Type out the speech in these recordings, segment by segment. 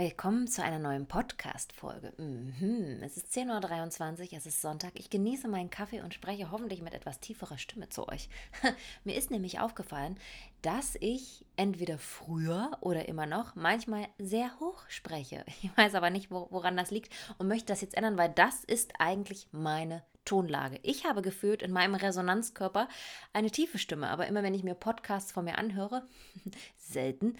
Willkommen zu einer neuen Podcast-Folge. Mhm. Es ist 10.23 Uhr, es ist Sonntag. Ich genieße meinen Kaffee und spreche hoffentlich mit etwas tieferer Stimme zu euch. Mir ist nämlich aufgefallen, dass ich entweder früher oder immer noch manchmal sehr hoch spreche. Ich weiß aber nicht, woran das liegt und möchte das jetzt ändern, weil das ist eigentlich meine Tonlage. Ich habe gefühlt in meinem Resonanzkörper eine tiefe Stimme, aber immer wenn ich mir Podcasts von mir anhöre, selten,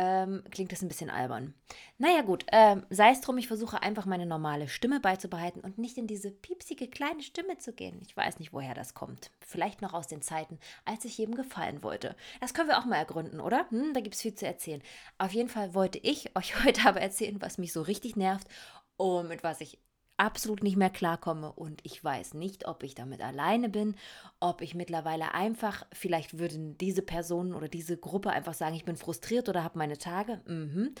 ähm, klingt das ein bisschen albern. Naja gut, ähm, sei es drum, ich versuche einfach meine normale Stimme beizubehalten und nicht in diese piepsige kleine Stimme zu gehen. Ich weiß nicht, woher das kommt. Vielleicht noch aus den Zeiten, als ich jedem gefallen wollte. Das können wir auch mal ergründen, oder? Hm, da gibt es viel zu erzählen. Auf jeden Fall wollte ich euch heute aber erzählen, was mich so richtig nervt und mit was ich absolut nicht mehr klarkomme und ich weiß nicht, ob ich damit alleine bin, ob ich mittlerweile einfach, vielleicht würden diese Personen oder diese Gruppe einfach sagen, ich bin frustriert oder habe meine Tage. Mhm.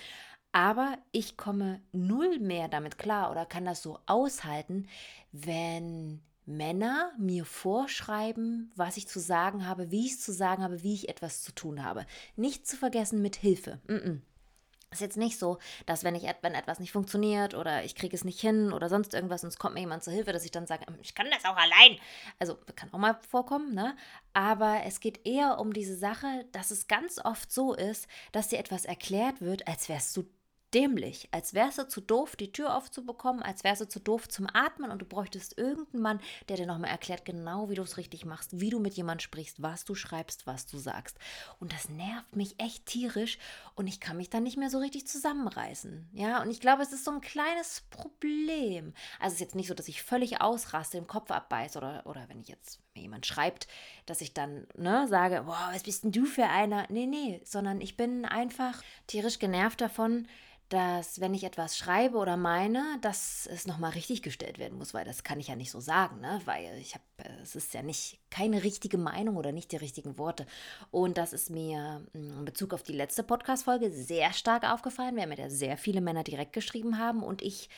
Aber ich komme null mehr damit klar oder kann das so aushalten, wenn Männer mir vorschreiben, was ich zu sagen habe, wie ich es zu sagen habe, wie ich etwas zu tun habe. Nicht zu vergessen mit Hilfe. Mm. Ist jetzt nicht so, dass wenn ich wenn etwas nicht funktioniert oder ich kriege es nicht hin oder sonst irgendwas und es kommt mir jemand zur Hilfe, dass ich dann sage, hm, ich kann das auch allein. Also kann auch mal vorkommen, ne? Aber es geht eher um diese Sache, dass es ganz oft so ist, dass dir etwas erklärt wird, als wärst du dämlich, als wärst du zu doof, die Tür aufzubekommen, als wärst du zu doof zum Atmen und du bräuchtest irgendeinen Mann, der dir nochmal erklärt, genau wie du es richtig machst, wie du mit jemandem sprichst, was du schreibst, was du sagst. Und das nervt mich echt tierisch und ich kann mich dann nicht mehr so richtig zusammenreißen. Ja, und ich glaube, es ist so ein kleines Problem. Also es ist jetzt nicht so, dass ich völlig ausraste, im Kopf abbeiße oder, oder wenn ich jetzt mir jemand schreibt, dass ich dann ne, sage, boah, was bist denn du für einer? Nee, nee, sondern ich bin einfach tierisch genervt davon, dass wenn ich etwas schreibe oder meine, dass es nochmal richtig gestellt werden muss, weil das kann ich ja nicht so sagen, ne? weil ich habe, es ist ja nicht keine richtige Meinung oder nicht die richtigen Worte. Und das ist mir hm, in Bezug auf die letzte Podcast-Folge sehr stark aufgefallen. Wir haben ja sehr viele Männer direkt geschrieben haben und ich,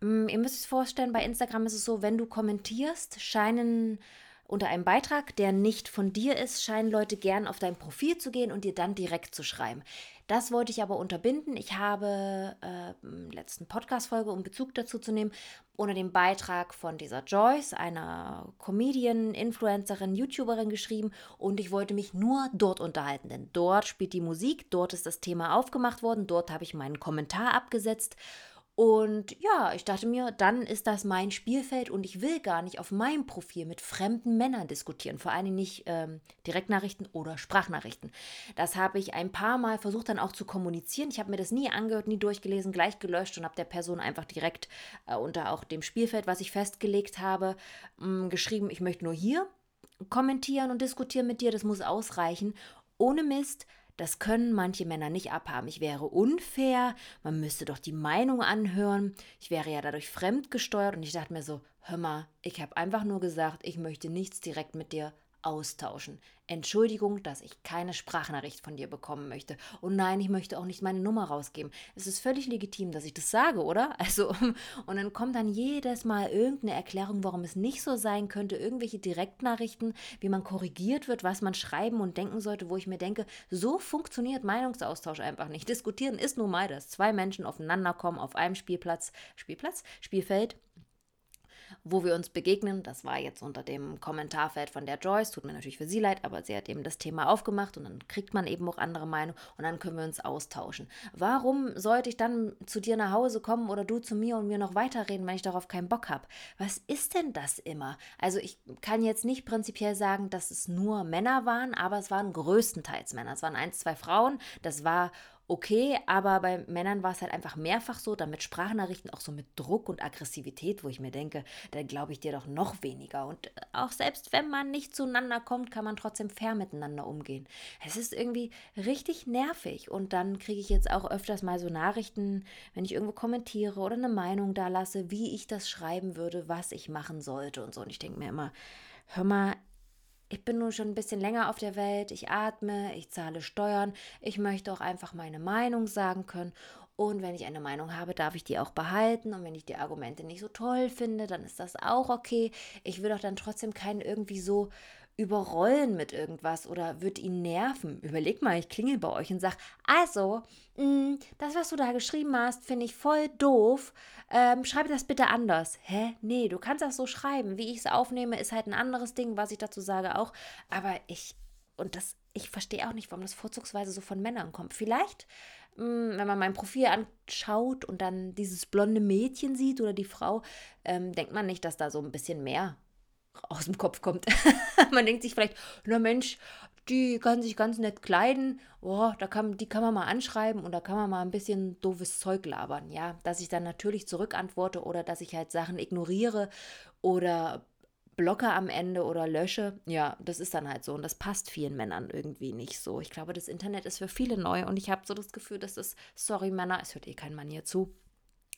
hm, ihr müsst es vorstellen, bei Instagram ist es so, wenn du kommentierst, scheinen unter einem Beitrag, der nicht von dir ist, scheinen Leute gern auf dein Profil zu gehen und dir dann direkt zu schreiben. Das wollte ich aber unterbinden. Ich habe äh, letzten Podcast-Folge, um Bezug dazu zu nehmen, unter dem Beitrag von dieser Joyce, einer Comedian, Influencerin, YouTuberin geschrieben und ich wollte mich nur dort unterhalten, denn dort spielt die Musik, dort ist das Thema aufgemacht worden, dort habe ich meinen Kommentar abgesetzt und ja, ich dachte mir, dann ist das mein Spielfeld und ich will gar nicht auf meinem Profil mit fremden Männern diskutieren, vor allem nicht ähm, Direktnachrichten oder Sprachnachrichten. Das habe ich ein paar Mal versucht dann auch zu kommunizieren. Ich habe mir das nie angehört, nie durchgelesen, gleich gelöscht und habe der Person einfach direkt äh, unter auch dem Spielfeld, was ich festgelegt habe, mh, mm, geschrieben, ich möchte nur hier kommentieren und diskutieren mit dir, das muss ausreichen. Ohne Mist, das können manche Männer nicht abhaben. Ich wäre unfair, man müsste doch die Meinung anhören. Ich wäre ja dadurch fremdgesteuert und ich dachte mir so, hör mal, ich habe einfach nur gesagt, ich möchte nichts direkt mit dir austauschen. Entschuldigung, dass ich keine Sprachnachricht von dir bekommen möchte. Und nein, ich möchte auch nicht meine Nummer rausgeben. Es ist völlig legitim, dass ich das sage, oder? Also, und dann kommt dann jedes Mal irgendeine Erklärung, warum es nicht so sein könnte, irgendwelche Direktnachrichten, wie man korrigiert wird, was man schreiben und denken sollte, wo ich mir denke, so funktioniert Meinungsaustausch einfach nicht. Diskutieren ist nun mal, dass zwei Menschen aufeinander kommen auf einem Spielplatz, Spielplatz, Spielfeld wo wir uns begegnen. Das war jetzt unter dem Kommentarfeld von der Joyce. Tut mir natürlich für sie leid, aber sie hat eben das Thema aufgemacht und dann kriegt man eben auch andere Meinungen und dann können wir uns austauschen. Warum sollte ich dann zu dir nach Hause kommen oder du zu mir und mir noch weiterreden, wenn ich darauf keinen Bock habe? Was ist denn das immer? Also ich kann jetzt nicht prinzipiell sagen, dass es nur Männer waren, aber es waren größtenteils Männer. Es waren ein, zwei Frauen. Das war okay, aber bei Männern war es halt einfach mehrfach so, damit Sprachnachrichten auch so mit Druck und Aggressivität, wo ich mir denke, dann glaube ich dir doch noch weniger. Und äh, auch selbst wenn man nicht zueinander kommt, kann man trotzdem fair miteinander umgehen. Es ist irgendwie richtig nervig. Und dann kriege ich jetzt auch öfters mal so Nachrichten, wenn ich irgendwo kommentiere oder eine Meinung da lasse, wie ich das schreiben würde, was ich machen sollte und so. Und ich denke mir immer, hör mal, ich bin nun schon ein bisschen länger auf der Welt, ich atme, ich zahle Steuern, ich möchte auch einfach meine Meinung sagen können. Und wenn ich eine Meinung habe, darf ich die auch behalten. Und wenn ich die Argumente nicht so toll finde, dann ist das auch okay. Ich will doch dann trotzdem keinen irgendwie so überrollen mit irgendwas oder wird ihn nerven. Überleg mal, ich klingel bei euch und sag, also, mh, mm, das, was du da geschrieben hast, finde ich voll doof. Ähm, schreibe das bitte anders. Hä? Nee, du kannst das so schreiben. Wie ich es aufnehme, ist halt ein anderes Ding, was ich dazu sage auch. Aber ich, und das, ich verstehe auch nicht, warum das vorzugsweise so von Männern kommt. Vielleicht mh, mm, wenn man mein Profil anschaut und dann dieses blonde Mädchen sieht oder die Frau, ähm, denkt man nicht, dass da so ein bisschen mehr aus dem Kopf kommt. man denkt sich vielleicht, na Mensch, die kann sich ganz nett kleiden, oh, da kann, die kann man mal anschreiben und da kann man mal ein bisschen doofes Zeug labern. Ja, dass ich dann natürlich zurückantworte oder dass ich halt Sachen ignoriere oder blocke am Ende oder lösche, ja, das ist dann halt so und das passt vielen Männern irgendwie nicht so. Ich glaube, das Internet ist für viele neu und ich habe so das Gefühl, dass das, sorry Männer, es hört eh kein Mann hier zu,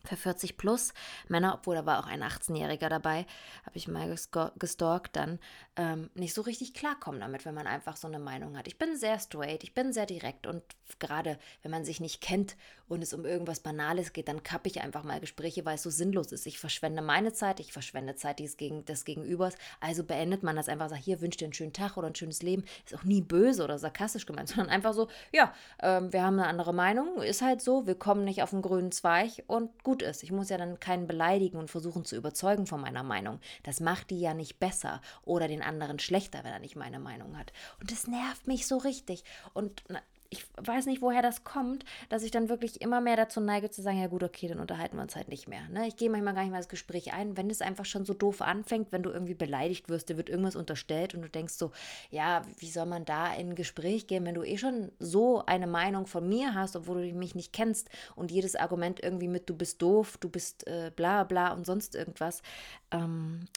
für 40 plus Männer, obwohl da war auch ein 18-Jähriger dabei, habe ich mal gestalkt, dann ähm, nicht so richtig klarkommen damit, wenn man einfach so eine Meinung hat. Ich bin sehr straight, ich bin sehr direkt und gerade wenn man sich nicht kennt und es um irgendwas Banales geht, dann kappe ich einfach mal Gespräche, weil es so sinnlos ist. Ich verschwende meine Zeit, ich verschwende Zeit des, Gegen des Gegenübers, also beendet man das einfach, sagt, hier wünscht dir einen schönen Tag oder ein schönes Leben. Ist auch nie böse oder sarkastisch gemeint, sondern einfach so, ja, ähm, wir haben eine andere Meinung, ist halt so, wir kommen nicht auf den grünen Zweig und gut gut ist. Ich muss ja dann keinen beleidigen und versuchen zu überzeugen von meiner Meinung. Das macht die ja nicht besser oder den anderen schlechter, wenn er nicht meine Meinung hat. Und das nervt mich so richtig. Und ich weiß nicht, woher das kommt, dass ich dann wirklich immer mehr dazu neige zu sagen, ja gut, okay, dann unterhalten wir uns halt nicht mehr. Ne? Ich gehe manchmal gar nicht mehr ins Gespräch ein, wenn es einfach schon so doof anfängt, wenn du irgendwie beleidigt wirst, dir wird irgendwas unterstellt und du denkst so, ja, wie soll man da in ein Gespräch gehen, wenn du eh schon so eine Meinung von mir hast, obwohl du mich nicht kennst und jedes Argument irgendwie mit, du bist doof, du bist äh, bla bla und sonst irgendwas. Ähm,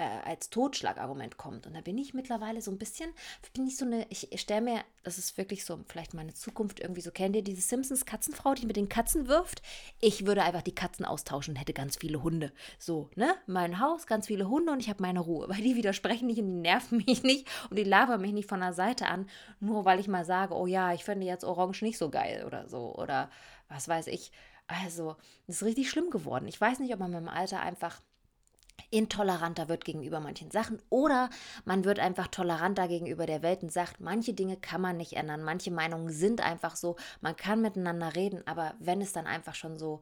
äh, als Totschlagargument kommt. Und da bin ich mittlerweile so ein bisschen, bin ich so eine, ich stelle mir, das ist wirklich so, vielleicht meine Zukunft irgendwie so, kennt ihr diese Simpsons-Katzenfrau, die mit den Katzen wirft? Ich würde einfach die Katzen austauschen, hätte ganz viele Hunde. So, ne? Mein Haus, ganz viele Hunde und ich habe meine Ruhe, weil die widersprechen nicht und die nerven mich nicht und die labern mich nicht von der Seite an, nur weil ich mal sage, oh ja, ich finde jetzt Orange nicht so geil oder so oder was weiß ich. Also, das ist richtig schlimm geworden. Ich weiß nicht, ob man mit dem Alter einfach intoleranter wird gegenüber manchen Sachen oder man wird einfach toleranter gegenüber der Welt und sagt, manche Dinge kann man nicht ändern, manche Meinungen sind einfach so, man kann miteinander reden, aber wenn es dann einfach schon so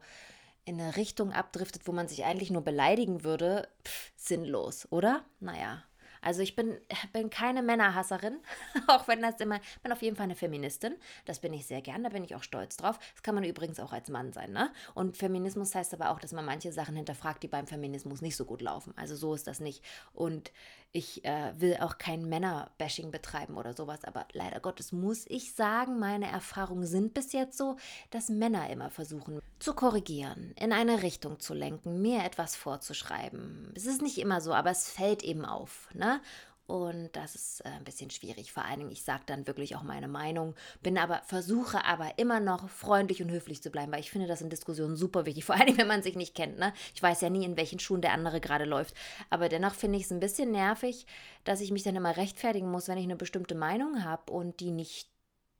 in eine Richtung abdriftet, wo man sich eigentlich nur beleidigen würde, pff, sinnlos, oder? Naja, also ich bin, bin keine Männerhasserin, auch wenn das immer, bin auf jeden Fall eine Feministin. Das bin ich sehr gern, da bin ich auch stolz drauf. Das kann man übrigens auch als Mann sein, ne? Und Feminismus heißt aber auch, dass man manche Sachen hinterfragt, die beim Feminismus nicht so gut laufen. Also so ist das nicht. Und ich äh, will auch kein Männerbashing betreiben oder sowas, aber leider Gottes muss ich sagen, meine Erfahrungen sind bis jetzt so, dass Männer immer versuchen zu korrigieren, in eine Richtung zu lenken, mir etwas vorzuschreiben. Es ist nicht immer so, aber es fällt eben auf. Ne? Und das ist äh, ein bisschen schwierig. Vor allen Dingen, ich sage dann wirklich auch meine Meinung, bin aber, versuche aber immer noch freundlich und höflich zu bleiben, weil ich finde das in Diskussionen super wichtig. Vor allen Dingen, wenn man sich nicht kennt. Ne? Ich weiß ja nie, in welchen Schuhen der andere gerade läuft. Aber dennoch finde ich es ein bisschen nervig, dass ich mich dann immer rechtfertigen muss, wenn ich eine bestimmte Meinung habe und die nicht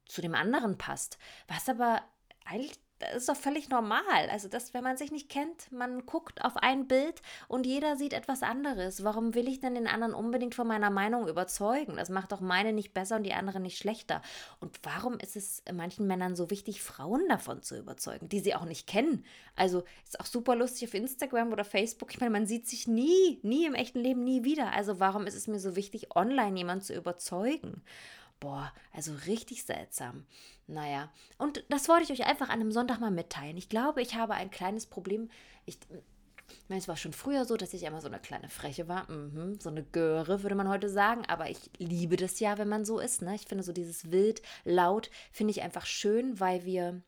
zu dem anderen passt. Was aber eigentlich das ist doch völlig normal. Also, dass, wenn man sich nicht kennt, man guckt auf ein Bild und jeder sieht etwas anderes. Warum will ich denn den anderen unbedingt von meiner Meinung überzeugen? Das macht doch meine nicht besser und die andere nicht schlechter. Und warum ist es manchen Männern so wichtig, Frauen davon zu überzeugen, die sie auch nicht kennen? Also, ist auch super lustig auf Instagram oder Facebook. Ich meine, man sieht sich nie, nie im echten Leben, nie wieder. Also, warum ist es mir so wichtig, online jemanden zu überzeugen? Boah, also richtig seltsam. Naja, und das wollte ich euch einfach an einem Sonntag mal mitteilen. Ich glaube, ich habe ein kleines Problem. Ich, ich meine, es war schon früher so, dass ich immer so eine kleine Freche war. Mhm, so eine Göre, würde man heute sagen. Aber ich liebe das ja, wenn man so ist. Ne? Ich finde so dieses wild, laut, finde ich einfach schön, weil wir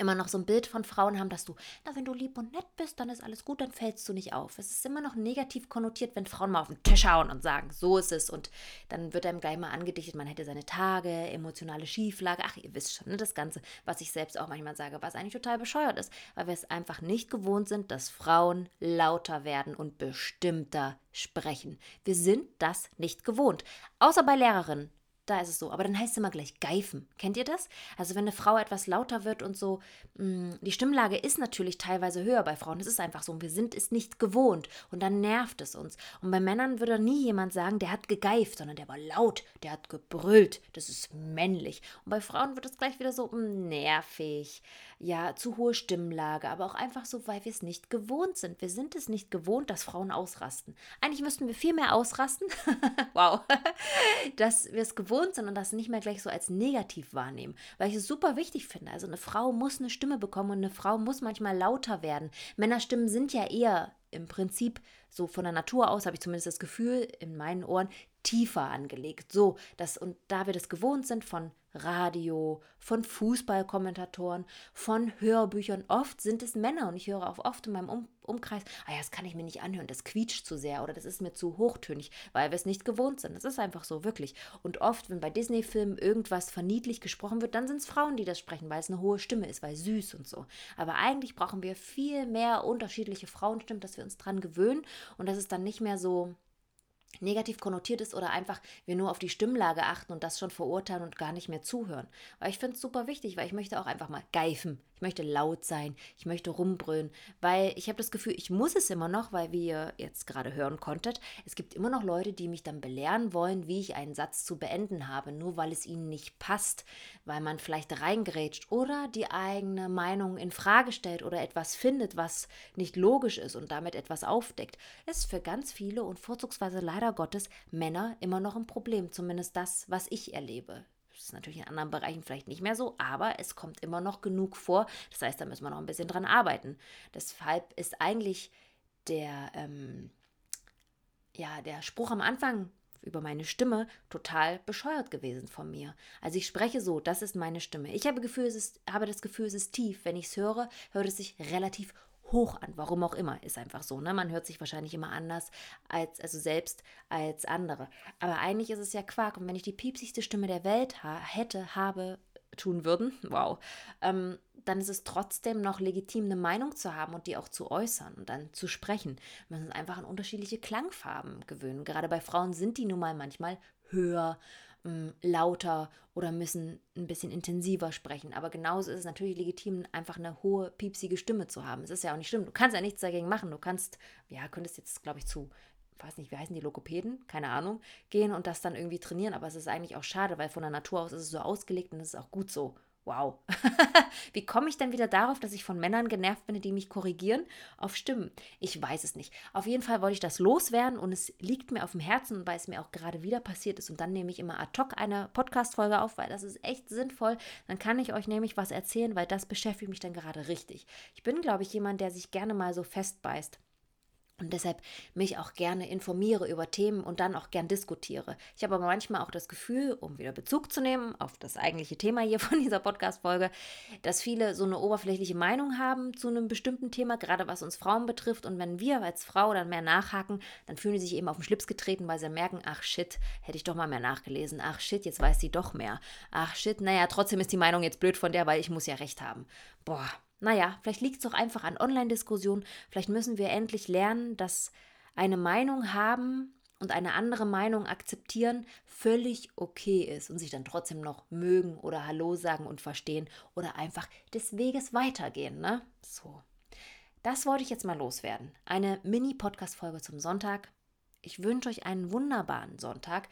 immer noch so ein Bild von Frauen haben, dass du, na, wenn du lieb und nett bist, dann ist alles gut, dann fällst du nicht auf. Es ist immer noch negativ konnotiert, wenn Frauen mal auf den Tisch hauen und sagen, so ist es. Und dann wird einem gleich mal angedichtet, man hätte seine Tage, emotionale Schieflage. Ach, ihr wisst schon, ne, das Ganze, was ich selbst auch manchmal sage, was eigentlich total bescheuert ist, weil wir es einfach nicht gewohnt sind, dass Frauen lauter werden und bestimmter sprechen. Wir sind das nicht gewohnt. Außer bei Lehrerinnen da ist es so. Aber dann heißt es immer gleich geifen. Kennt ihr das? Also wenn eine Frau etwas lauter wird und so, mh, mm, die Stimmlage ist natürlich teilweise höher bei Frauen. Das ist einfach so. Und wir sind es nicht gewohnt. Und dann nervt es uns. Und bei Männern würde nie jemand sagen, der hat gegeift, sondern der war laut, der hat gebrüllt. Das ist männlich. Und bei Frauen wird es gleich wieder so mh, mm, nervig ja, zu hohe Stimmlage, aber auch einfach so, weil wir es nicht gewohnt sind. Wir sind es nicht gewohnt, dass Frauen ausrasten. Eigentlich müssten wir viel mehr ausrasten. wow. dass wir es gewohnt sind und das nicht mehr gleich so als negativ wahrnehmen, weil ich es super wichtig finde. Also eine Frau muss eine Stimme bekommen und eine Frau muss manchmal lauter werden. Männerstimmen sind ja eher im Prinzip so von der Natur aus, habe ich zumindest das Gefühl in meinen Ohren, tiefer angelegt. So, dass, und da wir das gewohnt sind von Radio, von Fußballkommentatoren, von Hörbüchern. Oft sind es Männer und ich höre auch oft in meinem um Umkreis, ah ja, das kann ich mir nicht anhören, das quietscht zu sehr oder das ist mir zu hochtönig, weil wir es nicht gewohnt sind. Das ist einfach so, wirklich. Und oft, wenn bei Disney-Filmen irgendwas verniedlich gesprochen wird, dann sind es Frauen, die das sprechen, weil es eine hohe Stimme ist, weil süß und so. Aber eigentlich brauchen wir viel mehr unterschiedliche Frauenstimmen, dass wir uns dran gewöhnen und dass es dann nicht mehr so negativ konnotiert ist oder einfach wir nur auf die Stimmlage achten und das schon verurteilen und gar nicht mehr zuhören. Weil ich finde es super wichtig, weil ich möchte auch einfach mal geifen. Ich möchte laut sein, ich möchte rumbrüllen, weil ich habe das Gefühl, ich muss es immer noch, weil wie ihr jetzt gerade hören konntet, es gibt immer noch Leute, die mich dann belehren wollen, wie ich einen Satz zu beenden habe, nur weil es ihnen nicht passt, weil man vielleicht reingrätscht oder die eigene Meinung in Frage stellt oder etwas findet, was nicht logisch ist und damit etwas aufdeckt. Es ist für ganz viele und vorzugsweise leider Gottes Männer immer noch ein Problem, zumindest das, was ich erlebe. Das ist natürlich in anderen Bereichen vielleicht nicht mehr so, aber es kommt immer noch genug vor. Das heißt, da müssen wir noch ein bisschen dran arbeiten. Deshalb ist eigentlich der, ähm, ja, der Spruch am Anfang über meine Stimme total bescheuert gewesen von mir. Also ich spreche so, das ist meine Stimme. Ich habe, Gefühl, ist, habe das Gefühl, es ist tief. Wenn ich es höre, hört es sich relativ hoch an. Warum auch immer, ist einfach so. Ne? Man hört sich wahrscheinlich immer anders als, also selbst als andere. Aber eigentlich ist es ja Quark. Und wenn ich die piepsigste Stimme der Welt ha hätte, habe, tun würden, wow, ähm, dann ist es trotzdem noch legitim, eine Meinung zu haben und die auch zu äußern und dann zu sprechen. Man muss einfach an unterschiedliche Klangfarben gewöhnen. Gerade bei Frauen sind die nun mal manchmal höher, ähm, lauter oder müssen ein bisschen intensiver sprechen. Aber genauso ist es natürlich legitim, einfach eine hohe, piepsige Stimme zu haben. Es ist ja auch nicht schlimm. Du kannst ja nichts dagegen machen. Du kannst, ja, könntest jetzt, glaube ich, zu weiß nicht, wie heißen die Lokopäden, keine Ahnung, gehen und das dann irgendwie trainieren. Aber es ist eigentlich auch schade, weil von der Natur aus ist es so ausgelegt und es ist auch gut so. Wow. Wie komme ich denn wieder darauf, dass ich von Männern genervt bin, die mich korrigieren? Auf Stimmen. Ich weiß es nicht. Auf jeden Fall wollte ich das loswerden und es liegt mir auf dem Herzen, weil es mir auch gerade wieder passiert ist. Und dann nehme ich immer ad hoc eine Podcast-Folge auf, weil das ist echt sinnvoll. Dann kann ich euch nämlich was erzählen, weil das beschäftigt mich dann gerade richtig. Ich bin, glaube ich, jemand, der sich gerne mal so festbeißt und deshalb mich auch gerne informiere über Themen und dann auch gern diskutiere. Ich habe aber manchmal auch das Gefühl, um wieder Bezug zu nehmen auf das eigentliche Thema hier von dieser Podcast-Folge, dass viele so eine oberflächliche Meinung haben zu einem bestimmten Thema, gerade was uns Frauen betrifft. Und wenn wir als Frau dann mehr nachhaken, dann fühlen sie sich eben auf den Schlips getreten, weil sie merken, ach shit, hätte ich doch mal mehr nachgelesen. Ach shit, jetzt weiß sie doch mehr. Ach shit, naja, trotzdem ist die Meinung jetzt blöd von der, weil ich muss ja recht haben. Boah, naja, vielleicht liegt es doch einfach an Online-Diskussionen. Vielleicht müssen wir endlich lernen, dass eine Meinung haben und eine andere Meinung akzeptieren völlig okay ist und sich dann trotzdem noch mögen oder Hallo sagen und verstehen oder einfach des Weges weitergehen, ne? So. Das wollte ich jetzt mal loswerden. Eine Mini-Podcast-Folge zum Sonntag. Ich wünsche euch einen wunderbaren Sonntag.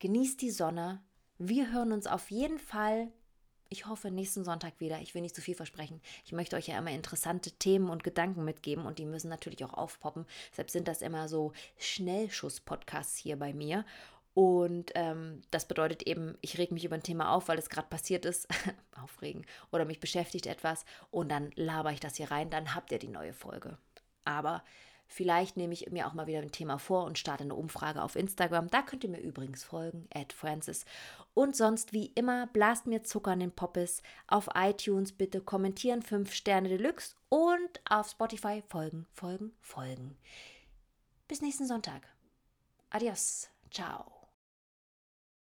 Genießt die Sonne. Wir hören uns auf jeden Fall ich hoffe nächsten Sonntag wieder. Ich will nicht zu viel versprechen. Ich möchte euch ja immer interessante Themen und Gedanken mitgeben und die müssen natürlich auch aufpoppen. Deshalb sind das immer so Schnellschuss-Podcasts hier bei mir. Und ähm, das bedeutet eben, ich reg mich über ein Thema auf, weil es gerade passiert ist. Aufregen. Oder mich beschäftigt etwas. Und dann laber ich das hier rein. Dann habt ihr die neue Folge. Aber Vielleicht nehme ich mir auch mal wieder ein Thema vor und starte eine Umfrage auf Instagram. Da könnt ihr mir übrigens folgen, at Francis. Und sonst wie immer, blast mir Zucker in den Poppes. Auf iTunes bitte kommentieren 5 Sterne Deluxe und auf Spotify folgen, folgen, folgen. Bis nächsten Sonntag. Adios. Ciao.